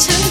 참